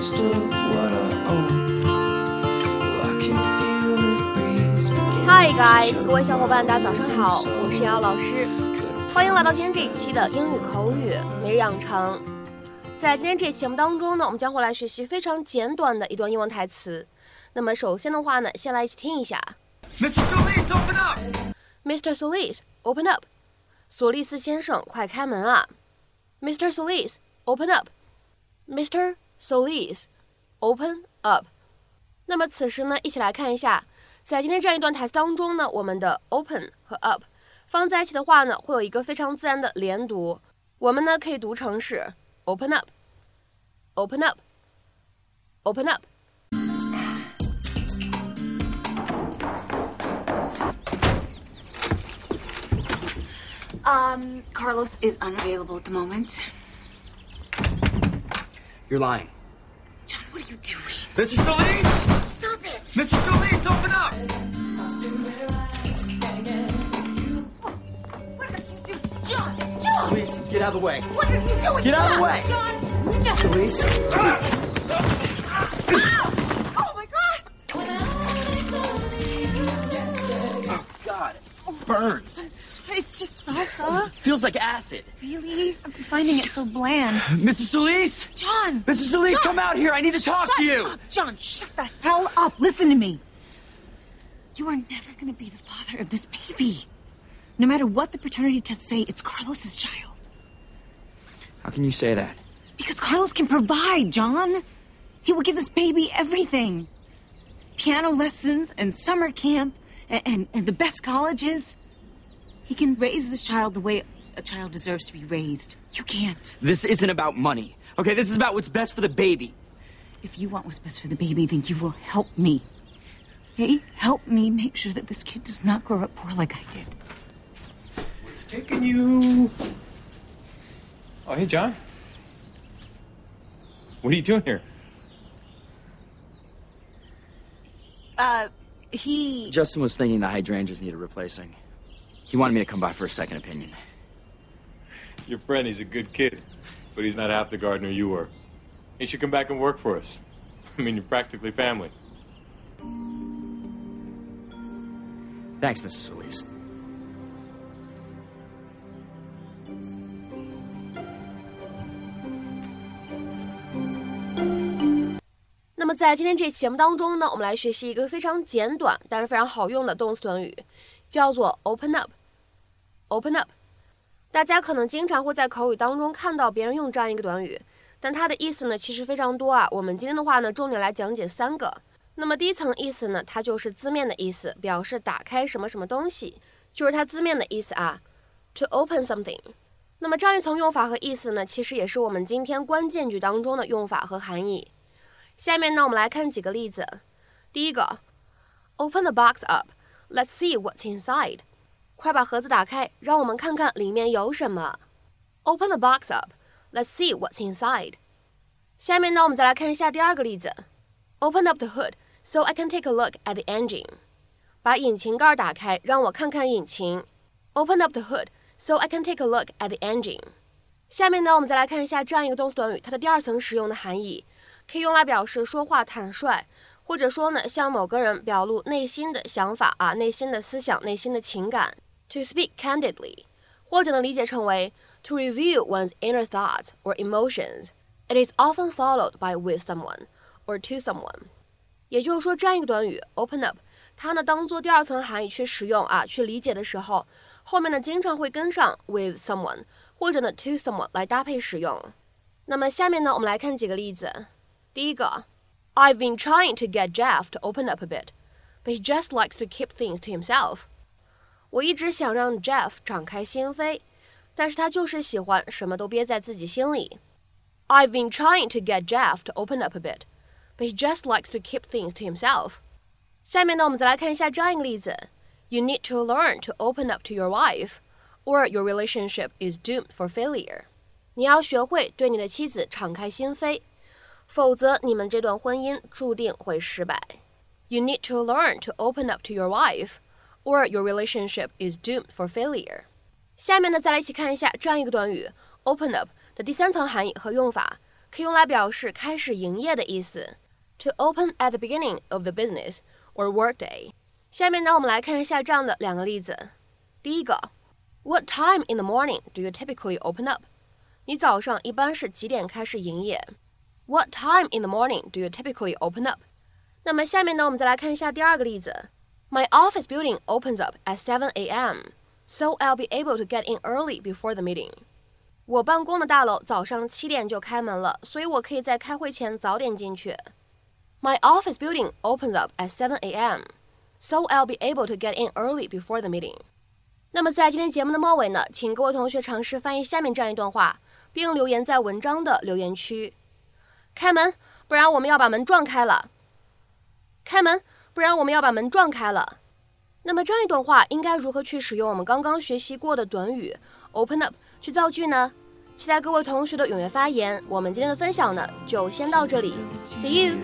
Hi guys，各位小伙伴，大家早上好，我是瑶老师，欢迎来到今天这一期的英语口语每日养成。在今天这节目当中呢，我们将会来学习非常简短的一段英文台词。那么首先的话呢，先来一起听一下。Mr. Solis, open up! Mr. Solis, open up! 索利斯先生，快开门啊！Mr. Solis, open up! Mr. Solis, open up。那么此时呢，一起来看一下，在今天这样一段台词当中呢，我们的 open 和 up 放在一起的话呢，会有一个非常自然的连读。我们呢可以读成是 open up，open up，open up。 Um, Carlos is unavailable at the moment. You're lying. John, what are you doing? Mr. Solis! Stop it! Mr. Solis, open up! What are you doing? John! John! Please, get out of the way. What are you doing? Get out of the way. John! No! Solis? Ah! Just salsa. Oh, feels like acid. Really? I'm finding it so bland. Mrs. Solis? John! Mrs. Solis, John! come out here. I need to talk Shut to you. Up. John, shut the hell up. Listen to me. You are never going to be the father of this baby. No matter what the paternity tests say, it's Carlos's child. How can you say that? Because Carlos can provide, John. He will give this baby everything piano lessons and summer camp and, and, and the best colleges. He can raise this child the way a child deserves to be raised. You can't. This isn't about money. Okay, this is about what's best for the baby. If you want what's best for the baby, then you will help me. Okay? Help me make sure that this kid does not grow up poor like I did. It's taking you. Oh, hey, John. What are you doing here? Uh, he. Justin was thinking the hydrangeas needed replacing. He wanted me to come by for a second opinion. Your friend, he's a good kid, but he's not half the gardener you were. He should come back and work for us. I mean, you're practically family. Thanks, Mr. Solis. 那么在今天这期节目当中呢，我们来学习一个非常简短但是非常好用的动词短语， 叫做 open up。open up，大家可能经常会在口语当中看到别人用这样一个短语，但它的意思呢其实非常多啊。我们今天的话呢，重点来讲解三个。那么第一层意思呢，它就是字面的意思，表示打开什么什么东西，就是它字面的意思啊，to open something。那么这样一层用法和意思呢，其实也是我们今天关键句当中的用法和含义。下面呢，我们来看几个例子。第一个，Open the box up, let's see what's inside。快把盒子打开，让我们看看里面有什么。Open the box up, let's see what's inside。下面呢，我们再来看一下第二个例子。Open up the hood so I can take a look at the engine。把引擎盖打开，让我看看引擎。Open up the hood so I can take a look at the engine。下面呢，我们再来看一下这样一个动词短语，它的第二层使用的含义。可以用来表示说话坦率，或者说呢，向某个人表露内心的想法啊、内心的思想、内心的情感。To speak candidly，或者呢理解成为 to reveal one's inner thoughts or emotions。It is often followed by with someone or to someone。也就是说，这样一个短语 open up，它呢当做第二层含义去使用啊，去理解的时候，后面呢经常会跟上 with someone 或者呢 to someone 来搭配使用。那么下面呢，我们来看几个例子。第一个 ，I've been trying to get Jeff to open up a bit, but he just likes to keep things to himself。我一直想让 Jeff 敞开心扉，但是他就是喜欢什么都憋在自己心里。I've been trying to get Jeff to open up a bit, but he just likes to keep things to himself。下面呢，我们再来看一下这样一个例子：You need to learn to open up to your wife, or your relationship is doomed for failure。你要学会对你的妻子敞开心扉。 否则你们这段婚姻注定会失败。You need to learn to open up to your wife, or your relationship is doomed for failure. 下面呢，再来一起看一下这样一个短语 “open up” 的第三层含义和用法，可以用来表示开始营业的意思。To open at the beginning of the business or workday。下面呢，我们来看一下这样的两个例子。第一个，What time in the morning do you typically open up？你早上一般是几点开始营业 ？What time in the morning do you typically open up？那么下面呢，我们再来看一下第二个例子。My office building opens up at 7 a.m., so I'll be able to get in early before the meeting. 我办公的大楼早上七点就开门了，所以我可以在开会前早点进去。My office building opens up at 7 a.m., so I'll be able to get in early before the meeting. 那么在今天节目的末尾呢，请各位同学尝试翻译下面这样一段话，并留言在文章的留言区。 开门，不然我们要把门撞开了。开门，不然我们要把门撞开了。那么这样一段话应该如何去使用我们刚刚学习过的短语 open up 去造句呢？期待各位同学的踊跃发言。我们今天的分享呢，就先到这里，See you。